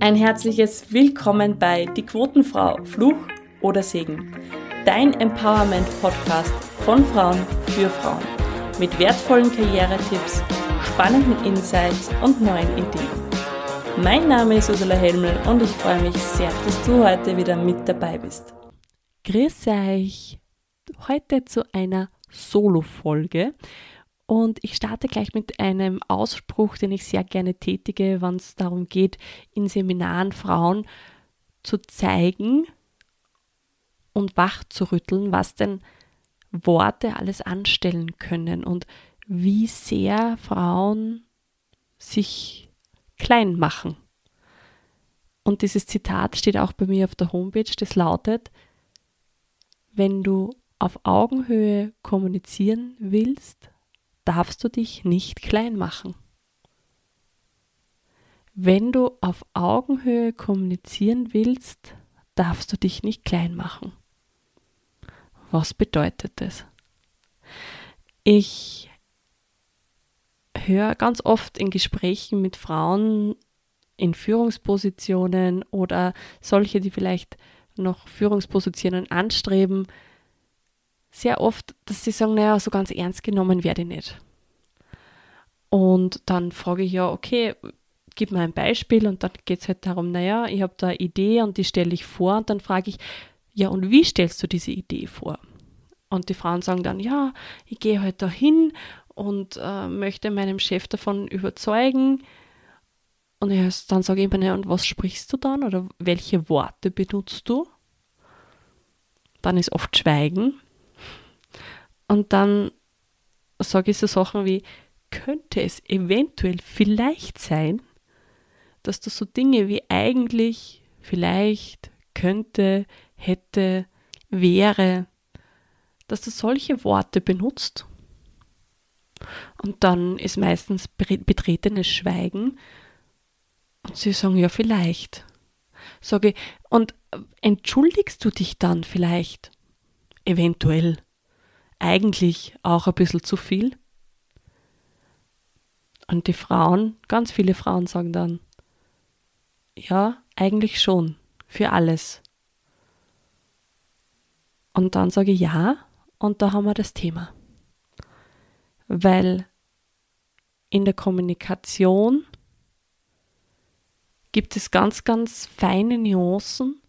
Ein herzliches Willkommen bei Die Quotenfrau, Fluch oder Segen. Dein Empowerment-Podcast von Frauen für Frauen. Mit wertvollen Karrieretipps, spannenden Insights und neuen Ideen. Mein Name ist Ursula Helmel und ich freue mich sehr, dass du heute wieder mit dabei bist. Grüß euch! Heute zu einer Solo-Folge. Und ich starte gleich mit einem Ausspruch, den ich sehr gerne tätige, wenn es darum geht, in Seminaren Frauen zu zeigen und wach zu rütteln, was denn Worte alles anstellen können und wie sehr Frauen sich klein machen. Und dieses Zitat steht auch bei mir auf der Homepage, das lautet, wenn du auf Augenhöhe kommunizieren willst, darfst du dich nicht klein machen. Wenn du auf Augenhöhe kommunizieren willst, darfst du dich nicht klein machen. Was bedeutet das? Ich höre ganz oft in Gesprächen mit Frauen in Führungspositionen oder solche, die vielleicht noch Führungspositionen anstreben, sehr oft, dass sie sagen, naja, so ganz ernst genommen werde ich nicht. Und dann frage ich ja, okay, gib mir ein Beispiel und dann geht es halt darum, naja, ich habe da eine Idee und die stelle ich vor und dann frage ich, ja, und wie stellst du diese Idee vor? Und die Frauen sagen dann, ja, ich gehe halt dahin und äh, möchte meinem Chef davon überzeugen. Und ich, dann sage ich mir, naja, und was sprichst du dann oder welche Worte benutzt du? Dann ist oft Schweigen. Und dann sage ich so Sachen wie, könnte es eventuell vielleicht sein, dass du so Dinge wie eigentlich, vielleicht, könnte, hätte, wäre, dass du solche Worte benutzt. Und dann ist meistens betretenes Schweigen. Und sie sagen, ja, vielleicht. Sage und entschuldigst du dich dann vielleicht? Eventuell eigentlich auch ein bisschen zu viel? Und die Frauen, ganz viele Frauen sagen dann, ja, eigentlich schon, für alles. Und dann sage ich ja, und da haben wir das Thema. Weil in der Kommunikation gibt es ganz, ganz feine Nuancen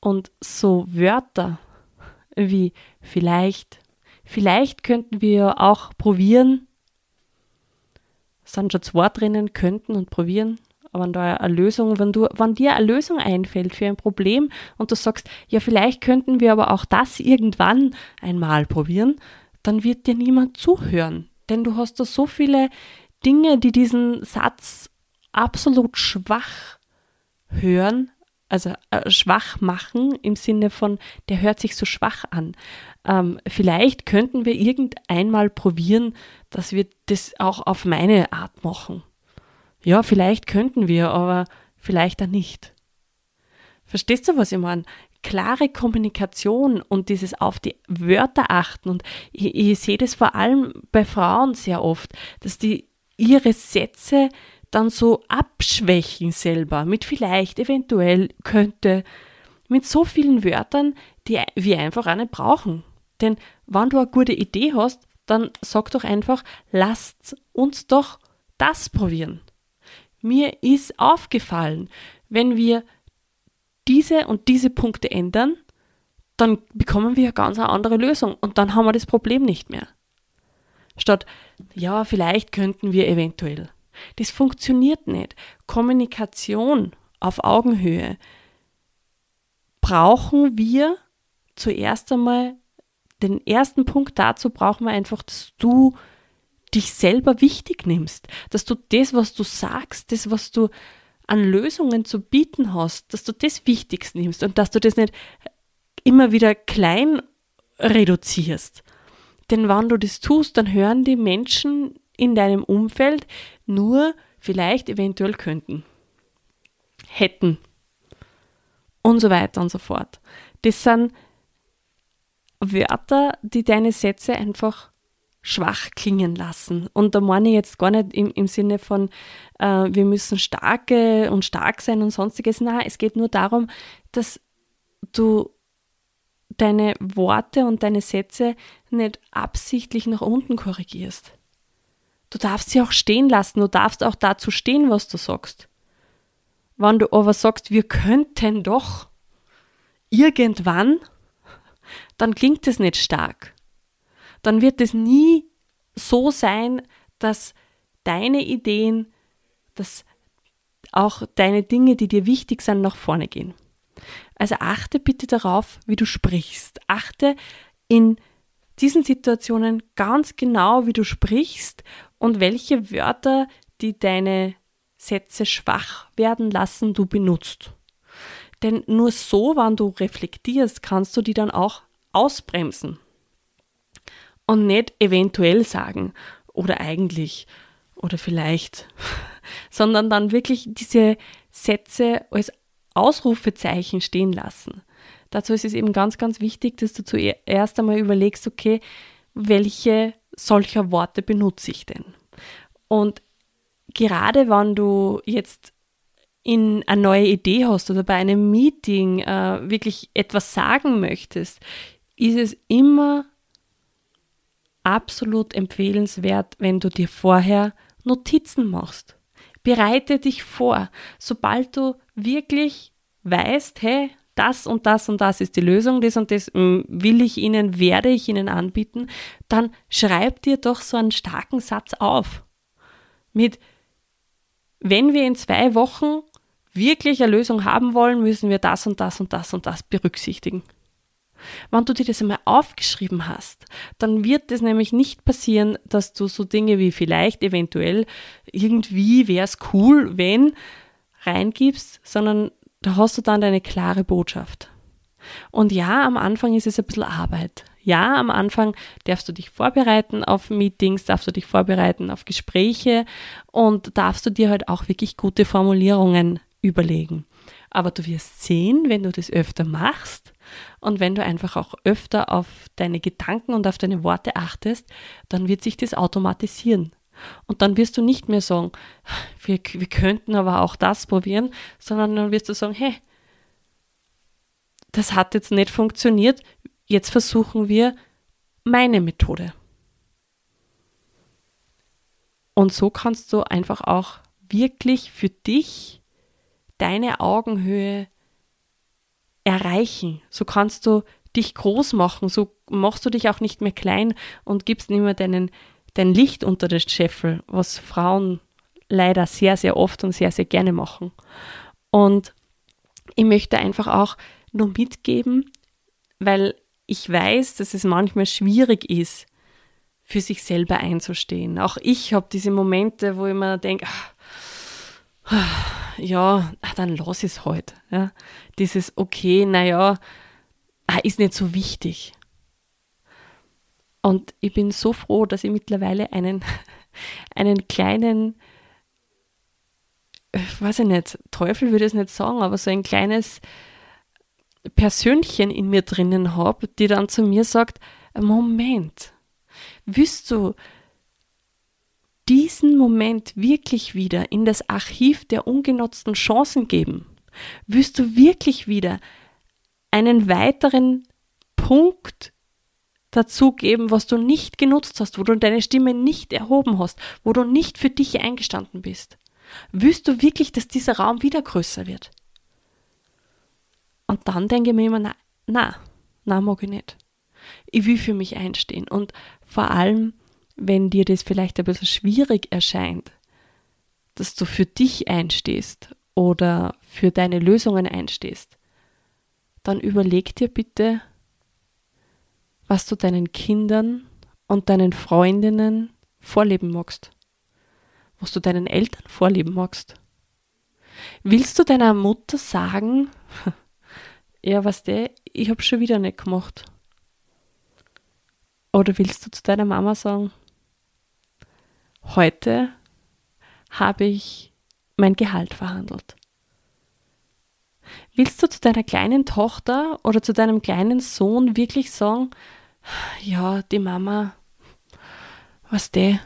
und so Wörter wie vielleicht, Vielleicht könnten wir auch probieren, sind schon zwei drinnen, könnten und probieren, aber da eine Lösung, wenn du, wenn dir eine Lösung einfällt für ein Problem und du sagst, ja, vielleicht könnten wir aber auch das irgendwann einmal probieren, dann wird dir niemand zuhören. Denn du hast da so viele Dinge, die diesen Satz absolut schwach hören, also äh, schwach machen im Sinne von, der hört sich so schwach an. Ähm, vielleicht könnten wir irgendeinmal probieren, dass wir das auch auf meine Art machen. Ja, vielleicht könnten wir, aber vielleicht auch nicht. Verstehst du, was ich meine? Klare Kommunikation und dieses auf die Wörter achten. Und ich, ich sehe das vor allem bei Frauen sehr oft, dass die ihre Sätze dann so abschwächen selber mit vielleicht, eventuell, könnte, mit so vielen Wörtern, die wir einfach auch nicht brauchen. Denn wenn du eine gute Idee hast, dann sag doch einfach, lasst uns doch das probieren. Mir ist aufgefallen, wenn wir diese und diese Punkte ändern, dann bekommen wir eine ganz andere Lösung und dann haben wir das Problem nicht mehr. Statt, ja, vielleicht könnten wir eventuell. Das funktioniert nicht. Kommunikation auf Augenhöhe brauchen wir zuerst einmal, den ersten Punkt dazu brauchen wir einfach, dass du dich selber wichtig nimmst, dass du das, was du sagst, das, was du an Lösungen zu bieten hast, dass du das wichtigst nimmst und dass du das nicht immer wieder klein reduzierst. Denn wenn du das tust, dann hören die Menschen in deinem Umfeld nur vielleicht eventuell könnten, hätten und so weiter und so fort. Das sind Wörter, die deine Sätze einfach schwach klingen lassen. Und da meine ich jetzt gar nicht im, im Sinne von, äh, wir müssen starke und stark sein und sonstiges. Nein, es geht nur darum, dass du deine Worte und deine Sätze nicht absichtlich nach unten korrigierst. Du darfst sie auch stehen lassen, du darfst auch dazu stehen, was du sagst. Wenn du aber sagst, wir könnten doch irgendwann, dann klingt es nicht stark dann wird es nie so sein, dass deine Ideen, dass auch deine Dinge, die dir wichtig sind, nach vorne gehen. Also achte bitte darauf, wie du sprichst. Achte in diesen Situationen ganz genau, wie du sprichst und welche Wörter, die deine Sätze schwach werden lassen, du benutzt. Denn nur so, wenn du reflektierst, kannst du die dann auch ausbremsen und nicht eventuell sagen oder eigentlich oder vielleicht, sondern dann wirklich diese Sätze als Ausrufezeichen stehen lassen. Dazu ist es eben ganz, ganz wichtig, dass du zuerst einmal überlegst, okay, welche solcher Worte benutze ich denn? Und gerade wenn du jetzt in eine neue Idee hast oder bei einem Meeting äh, wirklich etwas sagen möchtest, ist es immer absolut empfehlenswert, wenn du dir vorher Notizen machst. Bereite dich vor. Sobald du wirklich weißt, hey, das und das und das ist die Lösung, das und das mm, will ich Ihnen, werde ich Ihnen anbieten, dann schreib dir doch so einen starken Satz auf. Mit, wenn wir in zwei Wochen wirklich eine Lösung haben wollen, müssen wir das und das und das und das berücksichtigen. Wenn du dir das einmal aufgeschrieben hast, dann wird es nämlich nicht passieren, dass du so Dinge wie vielleicht, eventuell, irgendwie wäre es cool, wenn reingibst, sondern da hast du dann deine klare Botschaft. Und ja, am Anfang ist es ein bisschen Arbeit. Ja, am Anfang darfst du dich vorbereiten auf Meetings, darfst du dich vorbereiten auf Gespräche und darfst du dir halt auch wirklich gute Formulierungen überlegen. Aber du wirst sehen, wenn du das öfter machst, und wenn du einfach auch öfter auf deine Gedanken und auf deine Worte achtest, dann wird sich das automatisieren. Und dann wirst du nicht mehr sagen, wir, wir könnten aber auch das probieren, sondern dann wirst du sagen, hey, das hat jetzt nicht funktioniert, jetzt versuchen wir meine Methode. Und so kannst du einfach auch wirklich für dich deine Augenhöhe erreichen. So kannst du dich groß machen, so machst du dich auch nicht mehr klein und gibst nicht mehr deinen, dein Licht unter den Scheffel, was Frauen leider sehr, sehr oft und sehr, sehr gerne machen. Und ich möchte einfach auch nur mitgeben, weil ich weiß, dass es manchmal schwierig ist, für sich selber einzustehen. Auch ich habe diese Momente, wo ich mir denke, ja, dann lass es halt. Ja. Dieses okay, naja, ah, ist nicht so wichtig. Und ich bin so froh, dass ich mittlerweile einen, einen kleinen, ich weiß ich nicht, Teufel würde ich es nicht sagen, aber so ein kleines Persönchen in mir drinnen habe, die dann zu mir sagt, Moment, willst du diesen Moment wirklich wieder in das Archiv der ungenutzten Chancen geben? Wirst du wirklich wieder einen weiteren Punkt dazugeben, was du nicht genutzt hast, wo du deine Stimme nicht erhoben hast, wo du nicht für dich eingestanden bist? Wirst du wirklich, dass dieser Raum wieder größer wird? Und dann denke ich mir immer, na, na, na mag ich nicht. Ich will für mich einstehen. Und vor allem, wenn dir das vielleicht ein bisschen schwierig erscheint, dass du für dich einstehst oder für deine Lösungen einstehst, dann überleg dir bitte, was du deinen Kindern und deinen Freundinnen vorleben magst, was du deinen Eltern vorleben magst. Willst du deiner Mutter sagen, ja, was der, ich habe schon wieder nicht gemacht? Oder willst du zu deiner Mama sagen, heute habe ich mein Gehalt verhandelt. Willst du zu deiner kleinen Tochter oder zu deinem kleinen Sohn wirklich sagen, ja, die Mama, was der,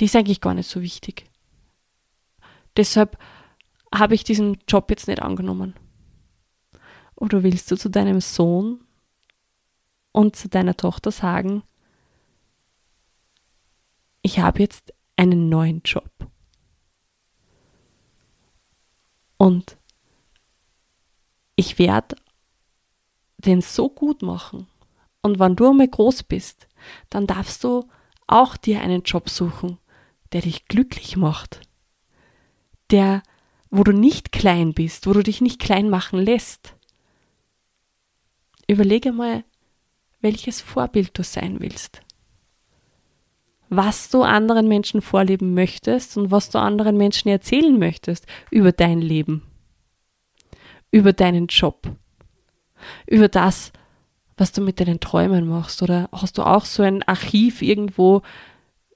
die ist eigentlich gar nicht so wichtig. Deshalb habe ich diesen Job jetzt nicht angenommen. Oder willst du zu deinem Sohn und zu deiner Tochter sagen, ich habe jetzt einen neuen Job. Und ich werde den so gut machen. Und wenn du einmal groß bist, dann darfst du auch dir einen Job suchen, der dich glücklich macht. Der, wo du nicht klein bist, wo du dich nicht klein machen lässt. Überlege mal, welches Vorbild du sein willst. Was du anderen Menschen vorleben möchtest und was du anderen Menschen erzählen möchtest über dein Leben, über deinen Job, über das, was du mit deinen Träumen machst. Oder hast du auch so ein Archiv irgendwo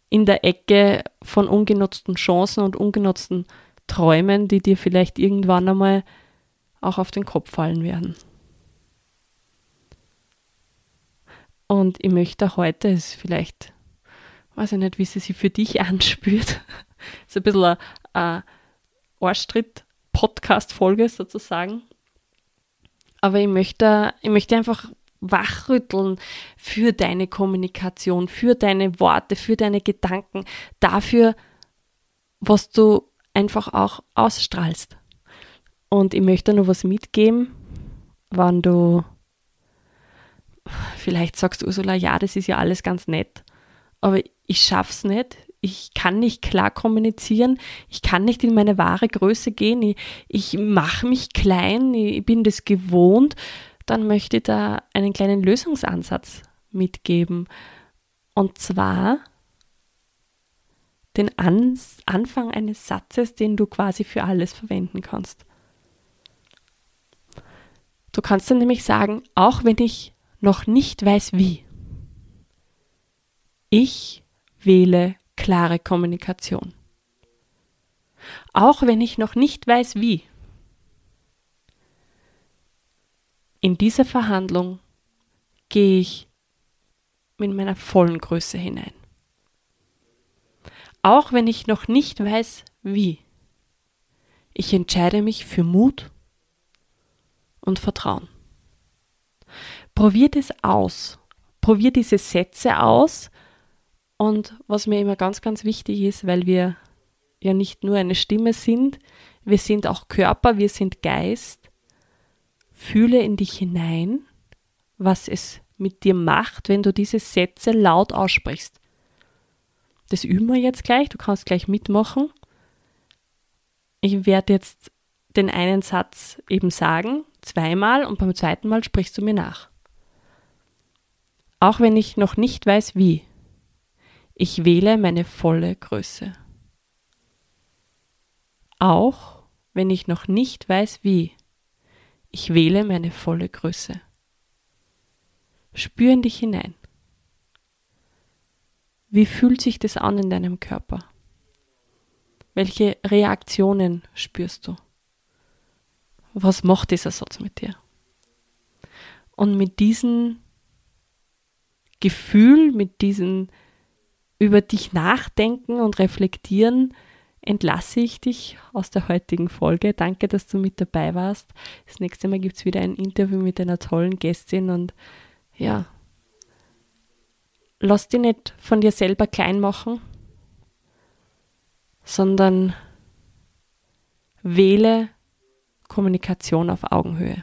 in der Ecke von ungenutzten Chancen und ungenutzten Träumen, die dir vielleicht irgendwann einmal auch auf den Kopf fallen werden? Und ich möchte heute, ist vielleicht, weiß ich nicht, wie sie sich für dich anspürt, ist ein bisschen eine, Arschtritt-Podcast-Folge sozusagen. Aber ich möchte, ich möchte einfach wachrütteln für deine Kommunikation, für deine Worte, für deine Gedanken, dafür, was du einfach auch ausstrahlst. Und ich möchte nur was mitgeben, wann du Vielleicht sagst Ursula, ja, das ist ja alles ganz nett, aber ich schaff's nicht. Ich kann nicht klar kommunizieren. Ich kann nicht in meine wahre Größe gehen. Ich, ich mache mich klein. Ich bin das gewohnt. Dann möchte ich da einen kleinen Lösungsansatz mitgeben. Und zwar den An Anfang eines Satzes, den du quasi für alles verwenden kannst. Du kannst dann nämlich sagen, auch wenn ich noch nicht weiß wie. Ich wähle klare Kommunikation. Auch wenn ich noch nicht weiß wie. In diese Verhandlung gehe ich mit meiner vollen Größe hinein. Auch wenn ich noch nicht weiß wie. Ich entscheide mich für Mut und Vertrauen. Probiert es aus. Probiert diese Sätze aus. Und was mir immer ganz, ganz wichtig ist, weil wir ja nicht nur eine Stimme sind, wir sind auch Körper, wir sind Geist. Fühle in dich hinein, was es mit dir macht, wenn du diese Sätze laut aussprichst. Das üben wir jetzt gleich, du kannst gleich mitmachen. Ich werde jetzt den einen Satz eben sagen, zweimal und beim zweiten Mal sprichst du mir nach auch wenn ich noch nicht weiß wie. Ich wähle meine volle Größe. Auch wenn ich noch nicht weiß wie. Ich wähle meine volle Größe. Spür in dich hinein. Wie fühlt sich das an in deinem Körper? Welche Reaktionen spürst du? Was macht dieser Satz mit dir? Und mit diesen Gefühl, mit diesem über dich nachdenken und reflektieren, entlasse ich dich aus der heutigen Folge. Danke, dass du mit dabei warst. Das nächste Mal gibt es wieder ein Interview mit einer tollen Gästin und ja, lass dich nicht von dir selber klein machen, sondern wähle Kommunikation auf Augenhöhe.